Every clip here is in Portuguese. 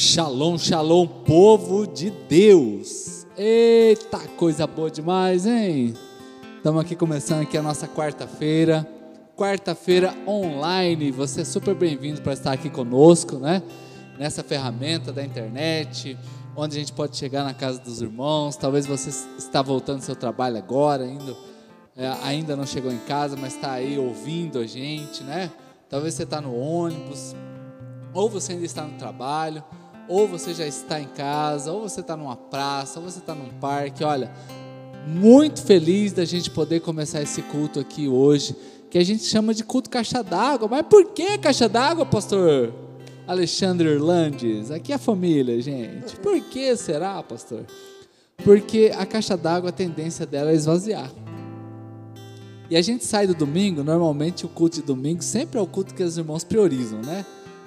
Shalom, shalom, povo de Deus. Eita, coisa boa demais, hein? Estamos aqui começando aqui a nossa quarta-feira. Quarta-feira online. Você é super bem-vindo para estar aqui conosco, né? Nessa ferramenta da internet, onde a gente pode chegar na casa dos irmãos. Talvez você está voltando do seu trabalho agora, indo, é, ainda não chegou em casa, mas está aí ouvindo a gente, né? Talvez você está no ônibus, ou você ainda está no trabalho, ou você já está em casa, ou você está numa praça, ou você está num parque. Olha, muito feliz da gente poder começar esse culto aqui hoje, que a gente chama de culto caixa d'água. Mas por que caixa d'água, pastor Alexandre Irlandes? Aqui é a família, gente. Por que será, pastor? Porque a caixa d'água, a tendência dela é esvaziar. E a gente sai do domingo, normalmente o culto de domingo sempre é o culto que os irmãos priorizam, né?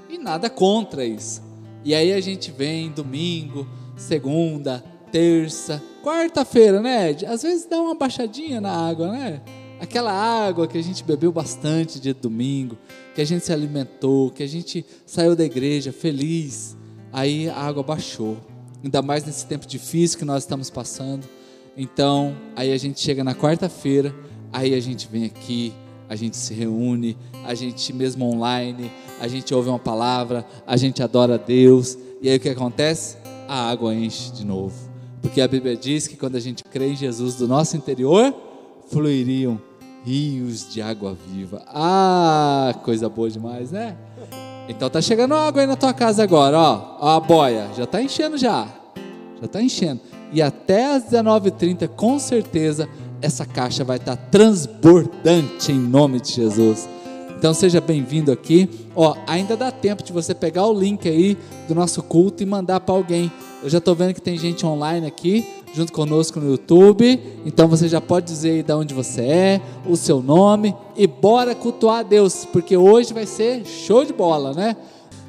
E nada contra isso. E aí a gente vem domingo, segunda, terça, quarta-feira, né, Ed? Às vezes dá uma baixadinha na água, né? Aquela água que a gente bebeu bastante de domingo, que a gente se alimentou, que a gente saiu da igreja feliz, aí a água baixou. Ainda mais nesse tempo difícil que nós estamos passando. Então, aí a gente chega na quarta-feira, aí a gente vem aqui, a gente se reúne, a gente mesmo online, a gente ouve uma palavra, a gente adora a Deus, e aí o que acontece? A água enche de novo. Porque a Bíblia diz que quando a gente crê em Jesus, do nosso interior fluiriam rios de água viva. Ah, coisa boa demais, né? Então tá chegando água aí na tua casa agora, ó. ó a boia, já tá enchendo já. Já tá enchendo. E até às 19h30, com certeza, essa caixa vai estar transbordante em nome de Jesus. Então seja bem-vindo aqui. Ó, ainda dá tempo de você pegar o link aí do nosso culto e mandar para alguém. Eu já estou vendo que tem gente online aqui, junto conosco no YouTube. Então você já pode dizer aí de onde você é, o seu nome e bora cultuar a Deus, porque hoje vai ser show de bola, né?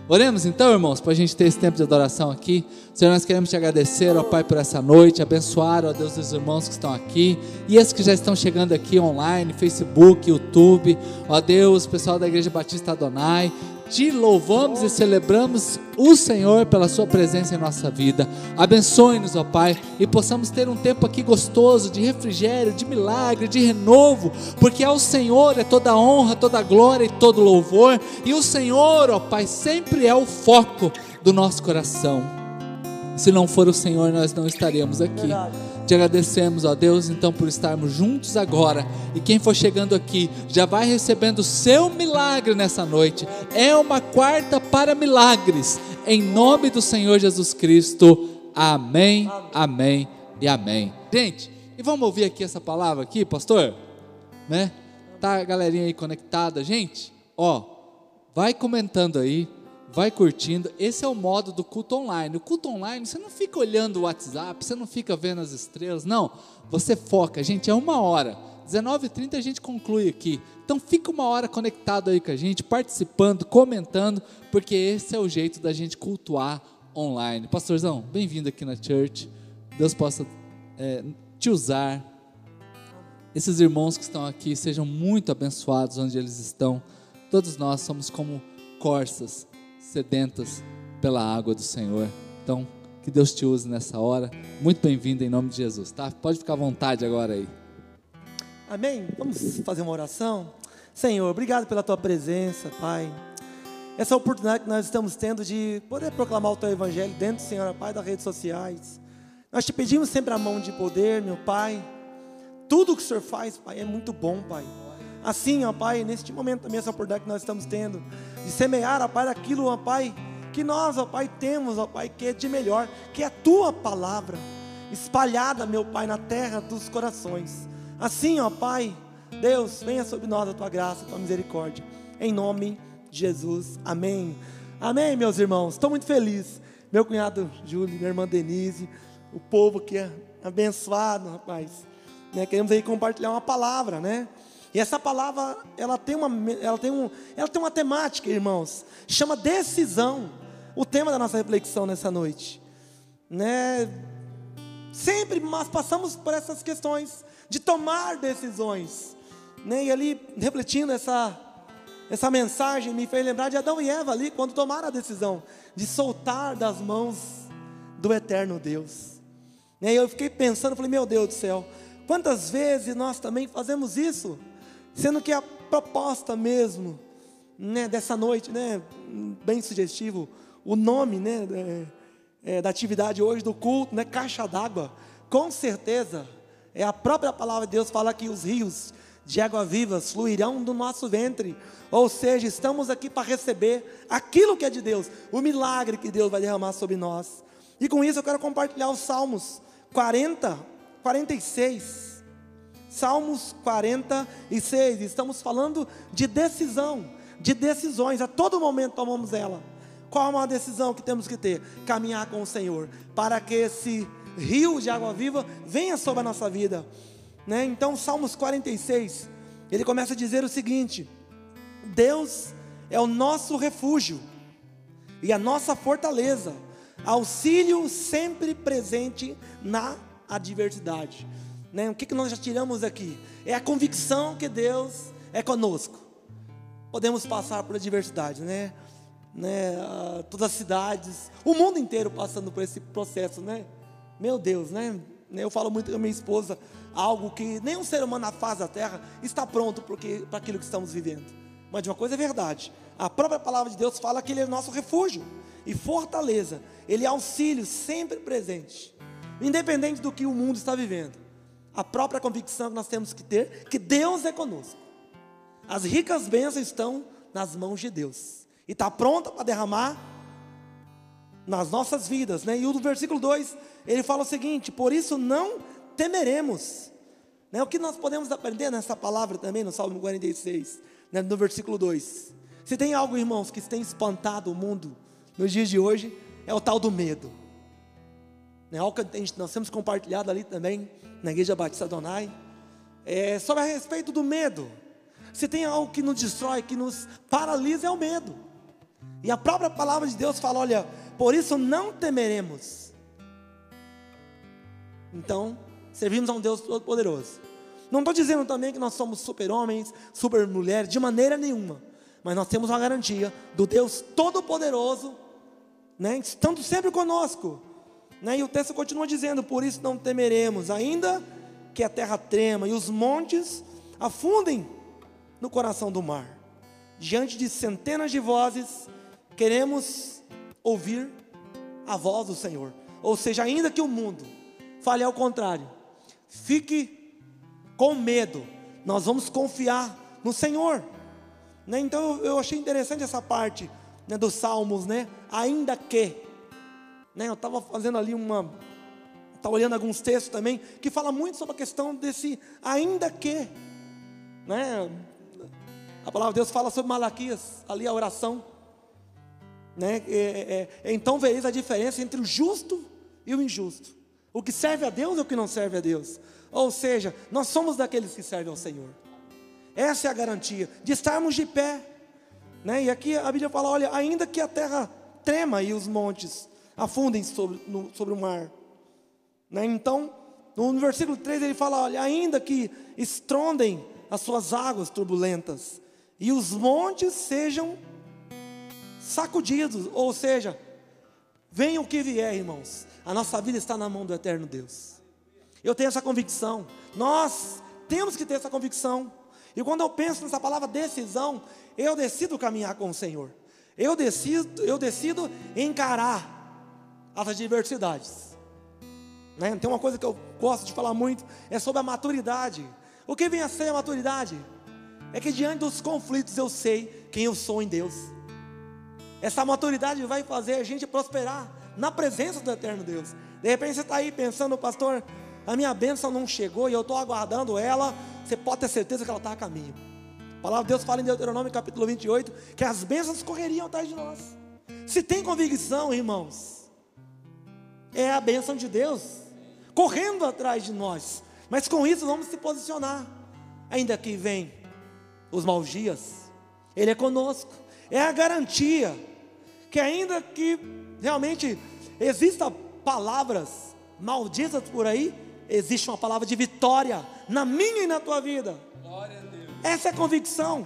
Oremos então, irmãos, para a gente ter esse tempo de adoração aqui. Senhor, nós queremos te agradecer, ó Pai, por essa noite, abençoar, ó Deus, os irmãos que estão aqui e esses que já estão chegando aqui online, Facebook, YouTube, ó Deus, pessoal da Igreja Batista Adonai te louvamos e celebramos o Senhor pela Sua presença em nossa vida. Abençoe-nos, ó Pai, e possamos ter um tempo aqui gostoso de refrigério, de milagre, de renovo, porque ao Senhor é toda honra, toda glória e todo louvor, e o Senhor, ó Pai, sempre é o foco do nosso coração. Se não for o Senhor, nós não estaríamos aqui. Te agradecemos, ó Deus, então por estarmos juntos agora. E quem for chegando aqui já vai recebendo o seu milagre nessa noite. É uma quarta para milagres. Em nome do Senhor Jesus Cristo. Amém, amém e amém. Gente, e vamos ouvir aqui essa palavra aqui, pastor? Né? Tá a galerinha aí conectada, gente? Ó, vai comentando aí vai curtindo. Esse é o modo do culto online. O culto online, você não fica olhando o WhatsApp, você não fica vendo as estrelas, não. Você foca, gente, é uma hora. 19h30 a gente conclui aqui. Então fica uma hora conectado aí com a gente, participando, comentando, porque esse é o jeito da gente cultuar online. Pastorzão, bem-vindo aqui na church. Deus possa é, te usar. Esses irmãos que estão aqui sejam muito abençoados onde eles estão. Todos nós somos como corças sedentas pela água do Senhor. Então, que Deus te use nessa hora. Muito bem-vindo em nome de Jesus, tá? Pode ficar à vontade agora aí. Amém? Vamos fazer uma oração? Senhor, obrigado pela tua presença, Pai. Essa oportunidade que nós estamos tendo de poder proclamar o teu evangelho dentro, Senhor, Pai, das redes sociais. Nós te pedimos sempre a mão de poder, meu Pai. Tudo que o Senhor faz, Pai, é muito bom, Pai. Assim, ó Pai, neste momento também, essa oportunidade que nós estamos tendo, de semear, ó Pai, aquilo, ó Pai, que nós, ó Pai, temos, ó Pai, que é de melhor, que é a Tua palavra, espalhada, meu Pai, na terra dos corações. Assim, ó Pai, Deus, venha sobre nós a Tua graça, a Tua misericórdia, em nome de Jesus, amém. Amém, meus irmãos, estou muito feliz. Meu cunhado Júlio, minha irmã Denise, o povo que é abençoado, rapaz. Né? Queremos aí compartilhar uma palavra, né? E essa palavra, ela tem uma, ela tem um, ela tem uma temática, irmãos, chama decisão. O tema da nossa reflexão nessa noite, né? Sempre nós passamos por essas questões de tomar decisões, né? E ali refletindo essa essa mensagem me fez lembrar de Adão e Eva ali, quando tomaram a decisão de soltar das mãos do eterno Deus. E aí eu fiquei pensando, falei, meu Deus do céu, quantas vezes nós também fazemos isso, sendo que a proposta mesmo, né, dessa noite, né, bem sugestivo, o nome, né, é, é, da atividade hoje do culto, né, caixa d'água, com certeza é a própria palavra de Deus fala que os rios de água viva fluirão do nosso ventre. Ou seja, estamos aqui para receber aquilo que é de Deus, o milagre que Deus vai derramar sobre nós. E com isso eu quero compartilhar os Salmos 40, 46. Salmos 46. Estamos falando de decisão, de decisões. A todo momento tomamos ela. Qual é uma decisão que temos que ter? Caminhar com o Senhor, para que esse rio de água viva venha sobre a nossa vida. Né? Então, Salmos 46, ele começa a dizer o seguinte: Deus é o nosso refúgio e a nossa fortaleza, auxílio sempre presente na adversidade. Né? O que, que nós já tiramos aqui? É a convicção que Deus é conosco. Podemos passar por adversidade, né? né? Ah, todas as cidades, o mundo inteiro passando por esse processo, né? Meu Deus, né? Eu falo muito com a minha esposa, algo que nenhum ser humano na face da terra está pronto para aquilo que estamos vivendo. Mas de uma coisa é verdade: a própria palavra de Deus fala que Ele é nosso refúgio e fortaleza, Ele é auxílio sempre presente, independente do que o mundo está vivendo. A própria convicção que nós temos que ter que Deus é conosco. As ricas bênçãos estão nas mãos de Deus e está pronta para derramar nas nossas vidas, né? E o versículo 2, ele fala o seguinte: Por isso não temeremos. Né? O que nós podemos aprender nessa palavra também, no Salmo 46, né? no versículo 2. Se tem algo, irmãos, que tem espantado o mundo nos dias de hoje, é o tal do medo. Né? Algo que nós temos compartilhado ali também, na Igreja Batista Donai, é sobre a respeito do medo. Se tem algo que nos destrói, que nos paralisa, é o medo. E a própria palavra de Deus fala: olha, por isso não temeremos. Então, servimos a um Deus Todo-Poderoso. Não estou dizendo também que nós somos super-homens, super-mulheres, de maneira nenhuma. Mas nós temos uma garantia do Deus Todo-Poderoso, né, estando sempre conosco. Né, e o texto continua dizendo: Por isso não temeremos, ainda que a terra trema e os montes afundem no coração do mar. Diante de centenas de vozes, queremos ouvir a voz do Senhor. Ou seja, ainda que o mundo fale ao contrário, fique com medo, nós vamos confiar no Senhor. Né? Então eu achei interessante essa parte né, dos Salmos, né? Ainda que, né? Eu estava fazendo ali uma, estava olhando alguns textos também que fala muito sobre a questão desse ainda que, né? A palavra de Deus fala sobre Malaquias, ali a oração. Né? É, é, é, então vereis a diferença entre o justo e o injusto. O que serve a Deus e o que não serve a Deus. Ou seja, nós somos daqueles que servem ao Senhor. Essa é a garantia de estarmos de pé. Né? E aqui a Bíblia fala: olha, ainda que a terra trema e os montes afundem sobre, sobre o mar. Né? Então, no versículo 3 ele fala: olha, ainda que estrondem as suas águas turbulentas e os montes sejam sacudidos, ou seja, venha o que vier, irmãos, a nossa vida está na mão do eterno Deus. Eu tenho essa convicção, nós temos que ter essa convicção. E quando eu penso nessa palavra decisão, eu decido caminhar com o Senhor. Eu decido, eu decido encarar as adversidades. Né? Tem uma coisa que eu gosto de falar muito, é sobre a maturidade. O que vem a ser a maturidade? É que diante dos conflitos eu sei quem eu sou em Deus. Essa maturidade vai fazer a gente prosperar na presença do eterno Deus. De repente você está aí pensando, pastor, a minha bênção não chegou e eu estou aguardando ela. Você pode ter certeza que ela está a caminho. A palavra de Deus fala em Deuteronômio capítulo 28 que as bênçãos correriam atrás de nós. Se tem convicção, irmãos, é a bênção de Deus correndo atrás de nós. Mas com isso vamos se posicionar. Ainda que vem os maus dias, Ele é conosco. É a garantia que ainda que realmente existam palavras malditas por aí, existe uma palavra de vitória na minha e na tua vida. Essa é a convicção.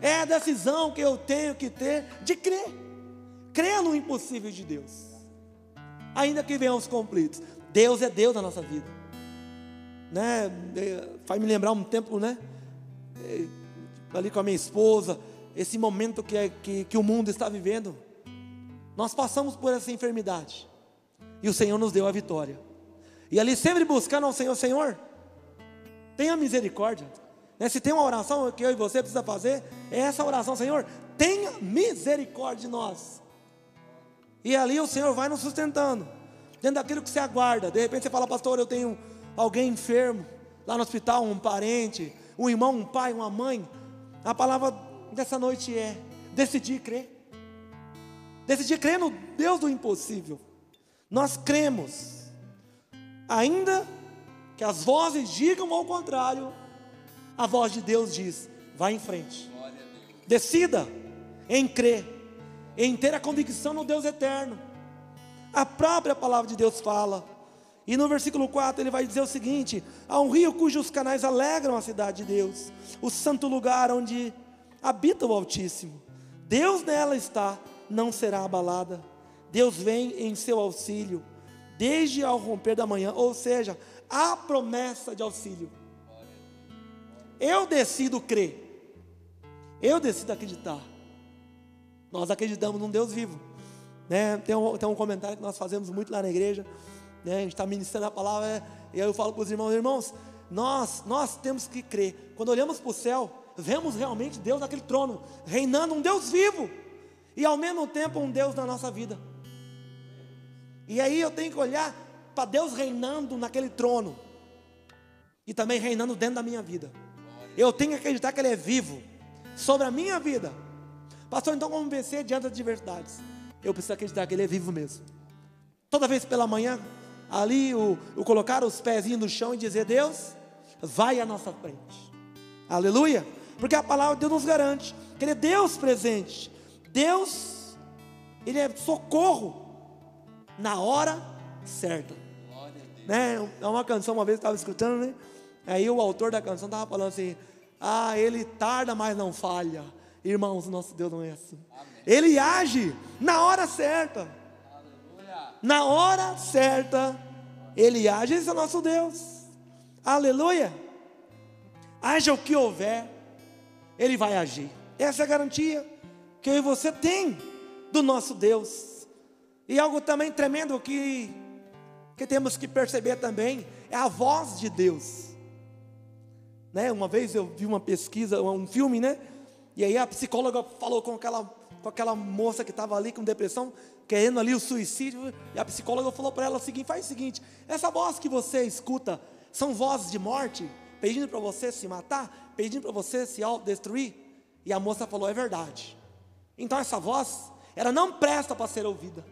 É a decisão que eu tenho que ter de crer. Crer no impossível de Deus. Ainda que venham os conflitos. Deus é Deus na nossa vida. Né? É, faz me lembrar um tempo, né? É, ali com a minha esposa, esse momento que, é, que, que o mundo está vivendo. Nós passamos por essa enfermidade. E o Senhor nos deu a vitória. E ali sempre buscando ao Senhor, Senhor, tenha misericórdia. Né? Se tem uma oração que eu e você precisa fazer, é essa oração, Senhor, tenha misericórdia de nós. E ali o Senhor vai nos sustentando, dentro daquilo que você aguarda. De repente você fala, pastor, eu tenho alguém enfermo, lá no hospital, um parente, um irmão, um pai, uma mãe. A palavra dessa noite é decidir crer. Decidir crer no Deus do impossível. Nós cremos, ainda que as vozes digam ao contrário, a voz de Deus diz: vá em frente. Decida em crer, em ter a convicção no Deus eterno. A própria palavra de Deus fala. E no versículo 4 ele vai dizer o seguinte: há um rio cujos canais alegram a cidade de Deus, o santo lugar onde habita o Altíssimo. Deus nela está, não será abalada. Deus vem em seu auxílio, desde ao romper da manhã, ou seja, a promessa de auxílio. Eu decido crer. Eu decido acreditar. Nós acreditamos num Deus vivo. Né? Tem, um, tem um comentário que nós fazemos muito lá na igreja. Né? A gente está ministrando a palavra. Né? E aí eu falo para os irmãos: irmãos, nós, nós temos que crer. Quando olhamos para o céu, vemos realmente Deus naquele trono, reinando, um Deus vivo. E ao mesmo tempo um Deus na nossa vida. E aí eu tenho que olhar para Deus reinando naquele trono. E também reinando dentro da minha vida. Eu tenho que acreditar que Ele é vivo sobre a minha vida. Pastor, então como vencer diante das adversidades? Eu preciso acreditar que Ele é vivo mesmo. Toda vez pela manhã, ali o, colocar os pezinhos no chão e dizer: Deus, vai à nossa frente. Aleluia. Porque a palavra de Deus nos garante que Ele é Deus presente. Deus, Ele é socorro na hora certa. Né? É uma canção, uma vez eu estava escutando, né? Aí o autor da canção estava falando assim: Ah, ele tarda, mas não falha. Irmãos, nosso Deus não é assim. Amém. Ele age na hora certa. Aleluia. Na hora certa, ele age. Esse é o nosso Deus. Aleluia. Haja o que houver, ele vai agir. Essa é a garantia que eu e você tem do nosso Deus. E algo também tremendo que, que temos que perceber também é a voz de Deus. Né? Uma vez eu vi uma pesquisa, um filme, né? E aí a psicóloga falou com aquela, com aquela moça que estava ali com depressão, querendo ali o suicídio, e a psicóloga falou para ela o seguinte: faz o seguinte, essa voz que você escuta são vozes de morte, pedindo para você se matar, pedindo para você se autodestruir? E a moça falou: é verdade. Então essa voz, ela não presta para ser ouvida.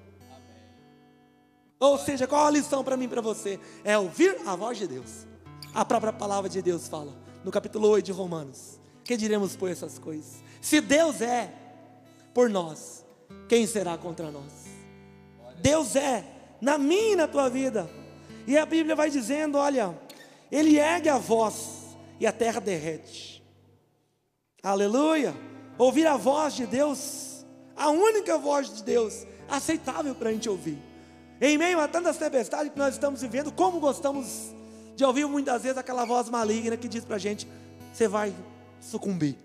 Ou seja, qual a lição para mim e para você? É ouvir a voz de Deus. A própria palavra de Deus fala no capítulo 8 de Romanos. Que diremos por essas coisas? Se Deus é por nós, quem será contra nós? Deus é na minha e na tua vida. E a Bíblia vai dizendo: olha, Ele ergue a voz e a terra derrete. Aleluia! Ouvir a voz de Deus, a única voz de Deus, aceitável para a gente ouvir. Em meio a tantas tempestades que nós estamos vivendo, como gostamos de ouvir muitas vezes aquela voz maligna que diz para a gente: você vai sucumbir,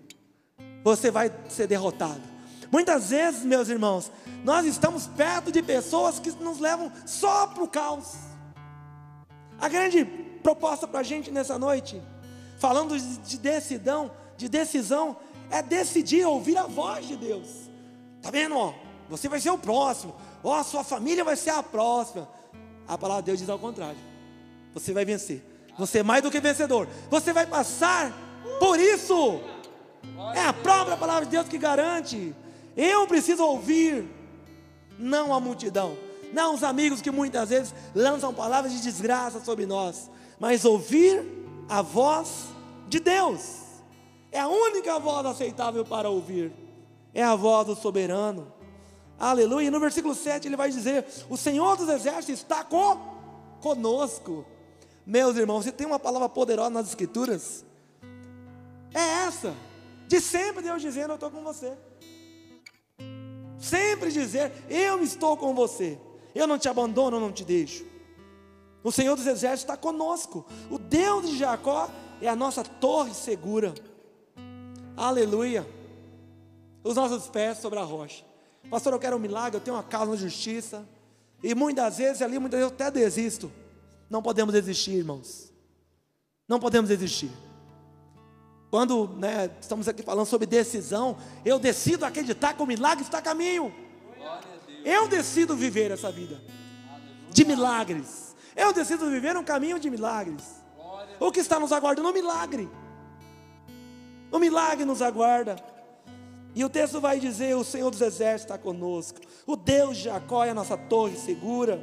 você vai ser derrotado. Muitas vezes, meus irmãos, nós estamos perto de pessoas que nos levam só para o caos. A grande proposta para a gente nessa noite, falando de decisão, de decisão, é decidir ouvir a voz de Deus. Tá vendo? Ó, você vai ser o próximo. Ó, a sua família vai ser a próxima. A palavra de Deus diz ao contrário. Você vai vencer. Você é mais do que vencedor. Você vai passar por isso. É a própria palavra de Deus que garante. Eu preciso ouvir, não a multidão, não os amigos que muitas vezes lançam palavras de desgraça sobre nós, mas ouvir a voz de Deus. É a única voz aceitável para ouvir. É a voz do soberano. Aleluia. E no versículo 7 ele vai dizer: O Senhor dos exércitos está conosco. Meus irmãos, se tem uma palavra poderosa nas Escrituras, De sempre Deus dizendo: Eu estou com você. Sempre dizer: Eu estou com você. Eu não te abandono, eu não te deixo. O Senhor dos Exércitos está conosco. O Deus de Jacó é a nossa torre segura. Aleluia. Os nossos pés sobre a rocha. Pastor, eu quero um milagre, eu tenho uma causa na justiça. E muitas vezes ali, muitas vezes eu até desisto. Não podemos desistir, irmãos. Não podemos desistir. Quando né, estamos aqui falando sobre decisão, eu decido acreditar que o milagre está a caminho. Eu decido viver essa vida de milagres. Eu decido viver um caminho de milagres. O que está nos aguardando? Um milagre. O milagre nos aguarda. E o texto vai dizer: O Senhor dos Exércitos está conosco, o Deus de Jacó é a nossa torre segura.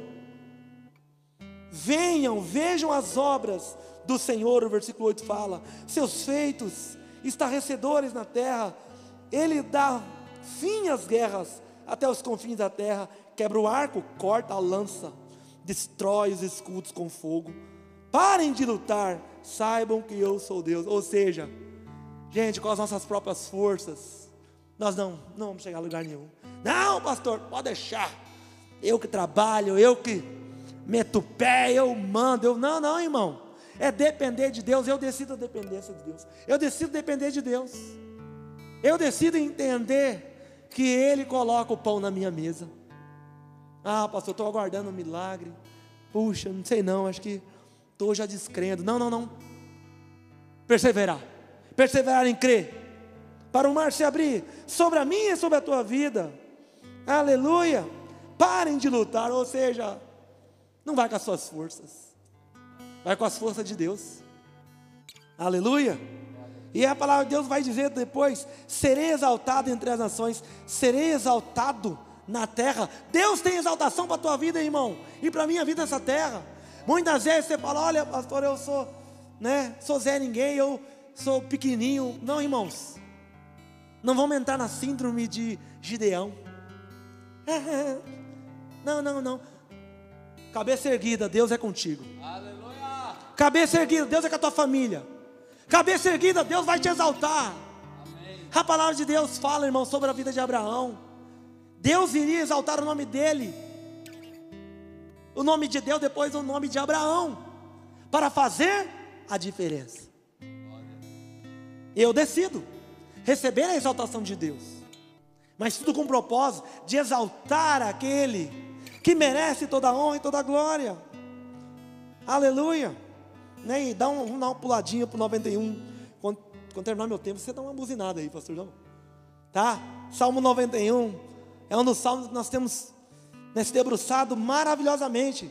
Venham, vejam as obras do Senhor, o versículo 8 fala: Seus feitos estarrecedores na terra, Ele dá fim às guerras até os confins da terra, quebra o arco, corta a lança, destrói os escudos com fogo. Parem de lutar, saibam que eu sou Deus. Ou seja, gente, com as nossas próprias forças, nós não, não vamos chegar a lugar nenhum. Não, pastor, pode deixar. Eu que trabalho, eu que meto o pé, eu mando. Eu, não, não, irmão. É depender de Deus. Eu decido a dependência de Deus. Eu decido depender de Deus. Eu decido entender que Ele coloca o pão na minha mesa. Ah, pastor, estou aguardando um milagre. Puxa, não sei não, acho que estou já descrendo. Não, não, não. Perseverar. Perseverar em crer para o mar se abrir sobre a minha e sobre a tua vida. Aleluia. Parem de lutar, ou seja, não vai com as suas forças, vai com as forças de Deus. Aleluia. E a palavra de Deus vai dizer depois: serei exaltado entre as nações, serei exaltado na terra. Deus tem exaltação para a tua vida, irmão, e para a minha vida nessa terra. Muitas vezes você fala: olha, pastor, eu sou, né, sou Zé Ninguém, eu sou pequenininho. Não, irmãos, não vamos entrar na síndrome de Gideão. Não, não, não. Cabeça erguida, Deus é contigo. Aleluia. Cabeça erguida, Deus é com a tua família. Cabeça erguida, Deus vai te exaltar. Amém. A palavra de Deus fala, irmão, sobre a vida de Abraão. Deus iria exaltar o nome dele. O nome de Deus depois o nome de Abraão. Para fazer a diferença. Eu decido receber a exaltação de Deus, mas tudo com o propósito de exaltar aquele que merece toda a honra e toda a glória. Aleluia. Né? E dá um, vamos dar uma puladinha para o 91. Quando, quando terminar meu tempo, você dá uma buzinada aí, pastor João. Tá? Salmo 91 é um dos salmos que nós temos né, se debruçado maravilhosamente.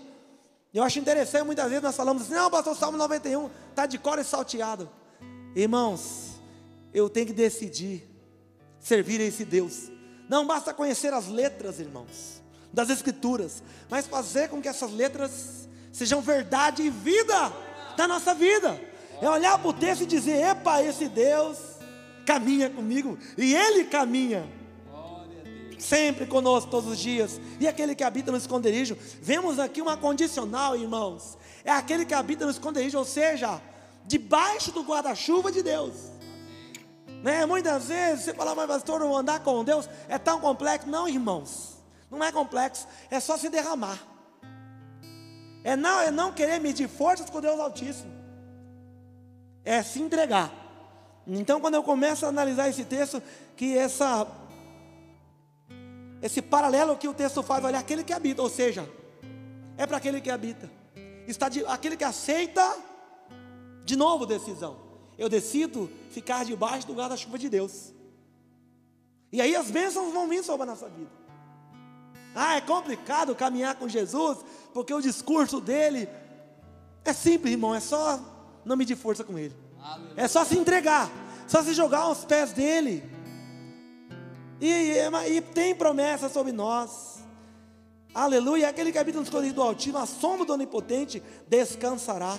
Eu acho interessante, muitas vezes nós falamos assim, não, pastor, Salmo 91 está de cor e salteado. Irmãos, eu tenho que decidir servir a esse Deus. Não basta conhecer as letras, irmãos, das Escrituras, mas fazer com que essas letras sejam verdade e vida da nossa vida. É olhar para o texto e dizer: Epa, esse Deus caminha comigo, e Ele caminha sempre conosco todos os dias. E aquele que habita no esconderijo, vemos aqui uma condicional, irmãos. É aquele que habita no esconderijo, ou seja, debaixo do guarda-chuva de Deus. Né? Muitas vezes você fala, mas pastor, andar com Deus é tão complexo. Não, irmãos, não é complexo, é só se derramar. É não, é não querer medir forças com Deus Altíssimo. É se entregar. Então, quando eu começo a analisar esse texto, que essa esse paralelo que o texto faz, olha, aquele que habita, ou seja, é para aquele que habita. Está de, aquele que aceita de novo decisão eu decido ficar debaixo do guarda-chuva de Deus. E aí as bênçãos vão vir sobre a nossa vida. Ah, é complicado caminhar com Jesus, porque o discurso dele é simples, irmão, é só não medir força com ele. É só se entregar, só se jogar aos pés dele. E, e, e tem promessa sobre nós. Aleluia. Aquele que habita no escondido do Altíssimo, a sombra do Onipotente, descansará.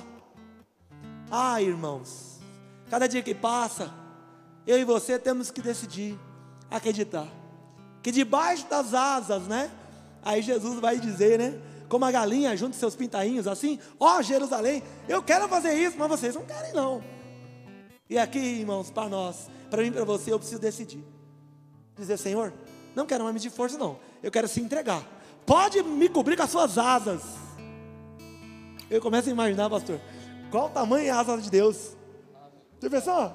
Ah, irmãos. Cada dia que passa, eu e você temos que decidir acreditar. Que debaixo das asas, né? Aí Jesus vai dizer, né? Como a galinha junto seus pintainhos, assim, ó oh, Jerusalém, eu quero fazer isso, mas vocês não querem não. E aqui, irmãos, para nós, para mim para você, eu preciso decidir. Dizer, Senhor, não quero mais de força, não. Eu quero se entregar. Pode me cobrir com as suas asas. Eu começo a imaginar, pastor, qual o tamanho é a asa de Deus? Você pensou?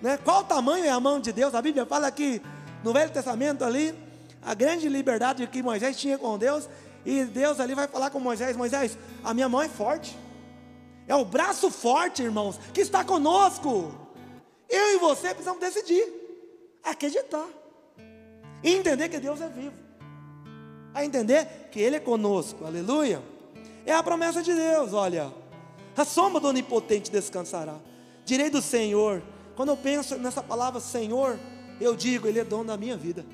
Né? Qual o tamanho é a mão de Deus? A Bíblia fala que no Velho Testamento ali, a grande liberdade que Moisés tinha com Deus, e Deus ali vai falar com Moisés: Moisés, a minha mão é forte, é o braço forte, irmãos, que está conosco. Eu e você precisamos decidir, acreditar, e entender que Deus é vivo, a entender que Ele é conosco, aleluia. É a promessa de Deus, olha. A sombra do Onipotente descansará. Direi do Senhor. Quando eu penso nessa palavra Senhor, eu digo, Ele é dono da minha vida.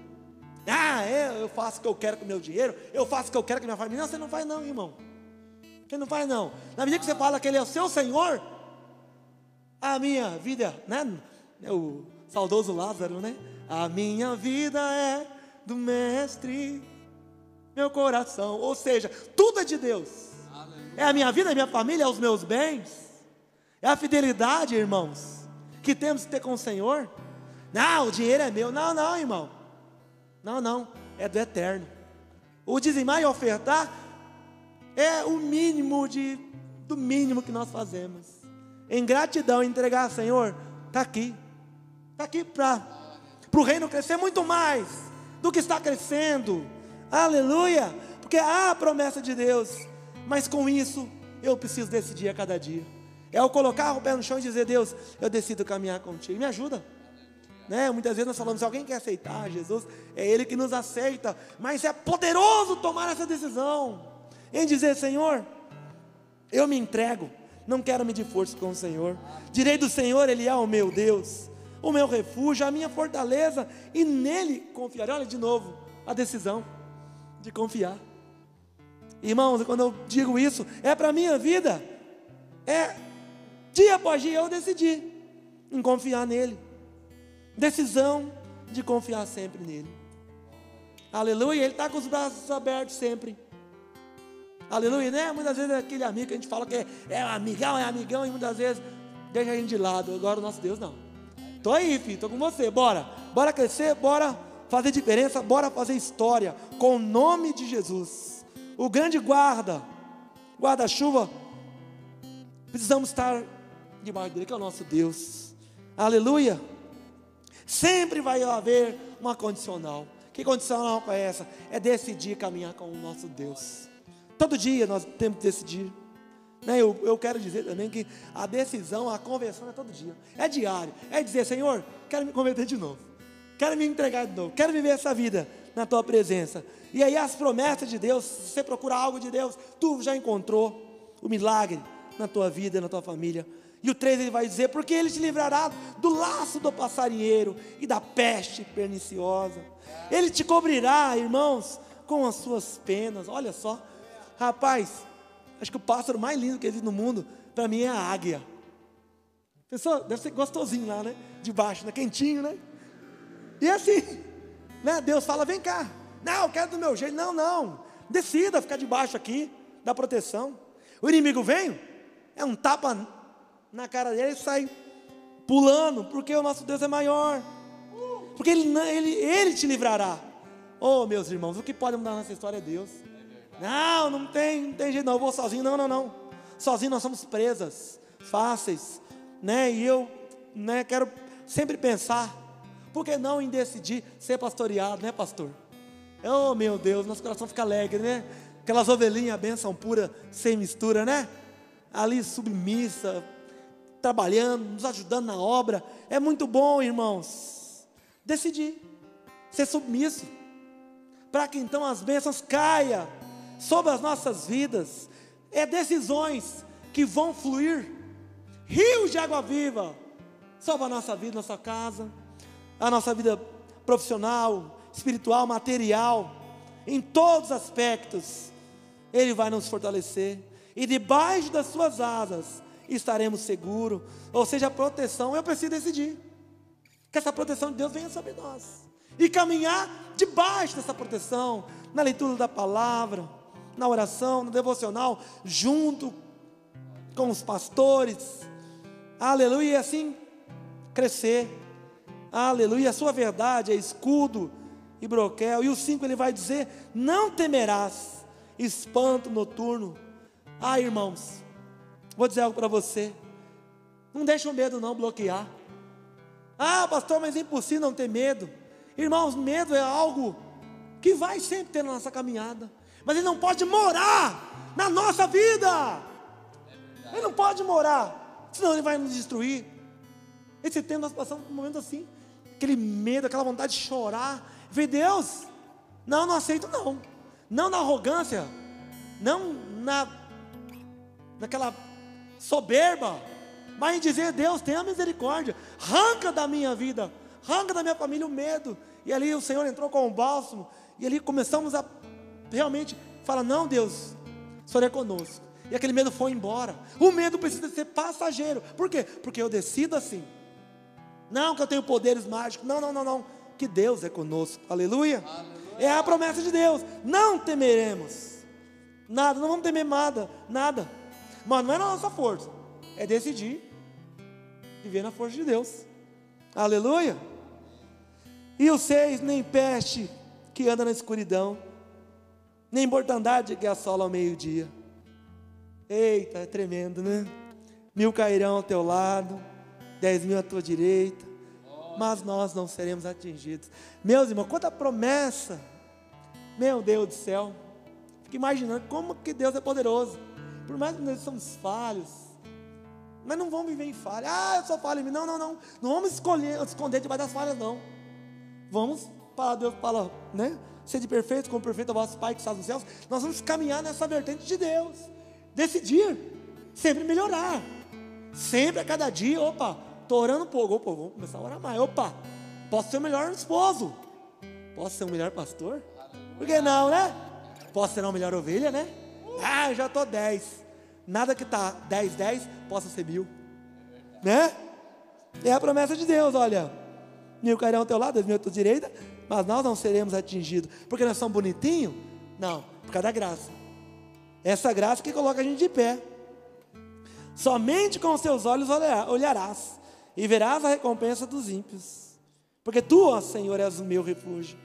Ah, é, eu faço o que eu quero com o meu dinheiro, eu faço o que eu quero com a minha família. Não, você não faz não, irmão. Você não faz não. Na medida que você fala que Ele é o seu Senhor, a minha vida, né? O saudoso Lázaro, né? A minha vida é do Mestre, meu coração. Ou seja, tudo é de Deus. É a minha vida, é a minha família, é os meus bens. É a fidelidade, irmãos, que temos que ter com o Senhor. Não, o dinheiro é meu. Não, não, irmão. Não, não, é do eterno. O dizimar e ofertar é o mínimo de, do mínimo que nós fazemos. Em gratidão, entregar, Senhor, está aqui. Está aqui para o reino crescer muito mais do que está crescendo. Aleluia! Porque há a promessa de Deus. Mas com isso, eu preciso decidir a cada dia. É o colocar o pé no chão e dizer: Deus, eu decido caminhar contigo. Me ajuda. Né? Muitas vezes nós falamos, se alguém quer aceitar Jesus, é Ele que nos aceita, mas é poderoso tomar essa decisão, em dizer, Senhor, eu me entrego, não quero medir força com o Senhor, direi do Senhor, Ele é o meu Deus, o meu refúgio, a minha fortaleza, e nele confiarei, olha de novo, a decisão de confiar, irmãos, quando eu digo isso, é para a minha vida, é dia após dia eu decidi em confiar nele, Decisão de confiar sempre nele. Aleluia. Ele está com os braços abertos sempre. Aleluia, né? Muitas vezes é aquele amigo que a gente fala que é, é amigão, é amigão, e muitas vezes deixa a gente de lado. Agora o nosso Deus não. Tô aí, filho, tô com você. Bora. Bora crescer, bora fazer diferença, bora fazer história com o nome de Jesus. O grande guarda, guarda-chuva, precisamos estar debaixo dele, que é o nosso Deus. Aleluia. Sempre vai haver uma condicional. Que condicional é essa? É decidir caminhar com o nosso Deus. Todo dia nós temos que decidir. Né? Eu, eu quero dizer também que a decisão, a conversão é todo dia. É diário. É dizer, Senhor, quero me converter de novo. Quero me entregar de novo. Quero viver essa vida na tua presença. E aí as promessas de Deus, se você procura algo de Deus, tu já encontrou o milagre na tua vida, na tua família. E o 3 ele vai dizer: Porque ele te livrará do laço do passarinheiro e da peste perniciosa. Ele te cobrirá, irmãos, com as suas penas. Olha só, rapaz, acho que o pássaro mais lindo que existe no mundo, para mim, é a águia. Pessoal, deve ser gostosinho lá, né? Debaixo, né? Quentinho, né? E assim, né? Deus fala: Vem cá. Não, eu quero do meu jeito. Não, não. Decida ficar debaixo aqui da proteção. O inimigo vem, é um tapa na cara dele e sai pulando, porque o nosso Deus é maior. Porque ele, ele, ele te livrará. Oh, meus irmãos, o que pode mudar nessa história é Deus. Não, não tem, não tem jeito, não. Eu vou sozinho. Não, não, não. Sozinho nós somos presas, fáceis, né? E eu, né, quero sempre pensar, por que não em decidir ser pastoreado, né, pastor? Oh, meu Deus, nosso coração fica alegre, né? Aquelas ovelhinhas, a bênção pura, sem mistura, né? Ali submissa, trabalhando, nos ajudando na obra. É muito bom, irmãos. Decidir ser submisso, para que então as bênçãos caiam sobre as nossas vidas. É decisões que vão fluir rios de água viva sobre a nossa vida, nossa casa, a nossa vida profissional, espiritual, material, em todos os aspectos. Ele vai nos fortalecer e debaixo das suas asas estaremos seguros. Ou seja, a proteção, eu preciso decidir. Que essa proteção de Deus venha sobre nós. E caminhar debaixo dessa proteção, na leitura da palavra, na oração, no devocional, junto com os pastores. Aleluia. E assim, crescer. Aleluia. A sua verdade é escudo e broquel. E o 5 ele vai dizer: Não temerás espanto noturno. Ah, irmãos, vou dizer algo para você. Não deixa o medo não bloquear. Ah, pastor, mas é impossível não ter medo. Irmãos, medo é algo que vai sempre ter na nossa caminhada, mas ele não pode morar na nossa vida. Ele não pode morar, senão ele vai nos destruir. Esse tempo nós passamos um momento assim, aquele medo, aquela vontade de chorar. Ver Deus, não, não aceito não. Não na arrogância, não na naquela soberba, mas em dizer, Deus, tenha misericórdia, arranca da minha vida, arranca da minha família o medo. E ali o Senhor entrou com o bálsamo, e ali começamos a realmente falar: Não, Deus, o Senhor é conosco. E aquele medo foi embora. O medo precisa ser passageiro. Por quê? Porque eu decido assim. Não que eu tenho poderes mágicos. Não, não, não, não. Que Deus é conosco. Aleluia. Aleluia. É a promessa de Deus. Não temeremos. Nada, não vamos temer nada, nada. Mas não é na nossa força. É decidir viver na força de Deus. Aleluia. E o seis, nem peste que anda na escuridão, nem mortandade que assola ao meio-dia. Eita, é tremendo, né? Mil cairão ao teu lado, dez mil à tua direita, mas nós não seremos atingidos. Meus irmãos, quanta promessa! Meu Deus do céu, fico imaginando como que Deus é poderoso. Por mais que nós somos falhos, mas não vamos viver em falha. Ah, eu sou falho em mim. Não, não, não. Não vamos escolher, esconder debaixo das falhas, não. Vamos para Deus fala, né? Sede perfeito como perfeito é o vosso Pai que está nos céus. Nós vamos caminhar nessa vertente de Deus. Decidir, sempre melhorar. Sempre a cada dia, opa, estou orando um pouco, opa, vamos começar a orar mais. Opa, posso ser o melhor esposo. Posso ser o melhor pastor? Por que não, né? Posso ser a melhor ovelha, né? Ah, já estou 10. Nada que está 10, 10 possa ser mil. Né? É a promessa de Deus, olha. Mil cairão ao teu lado, dez mil à tua direita, mas nós não seremos atingidos. Porque nós somos bonitinhos? Não, por causa da graça. Essa graça que coloca a gente de pé. Somente com os teus olhos olharás e verás a recompensa dos ímpios. Porque tu, ó Senhor, és o meu refúgio.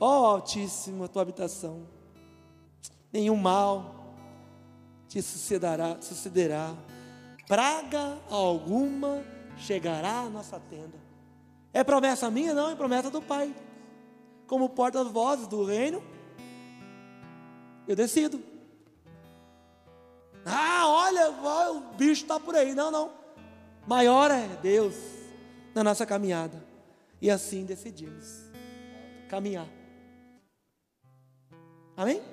Ó Altíssimo, a tua habitação. Nenhum mal te sucederá, sucederá. Praga alguma chegará à nossa tenda. É promessa minha? Não, é promessa do Pai. Como porta-vozes do reino, eu decido. Ah, olha, o bicho está por aí. Não, não. Maior é Deus na nossa caminhada. E assim decidimos caminhar. Amém?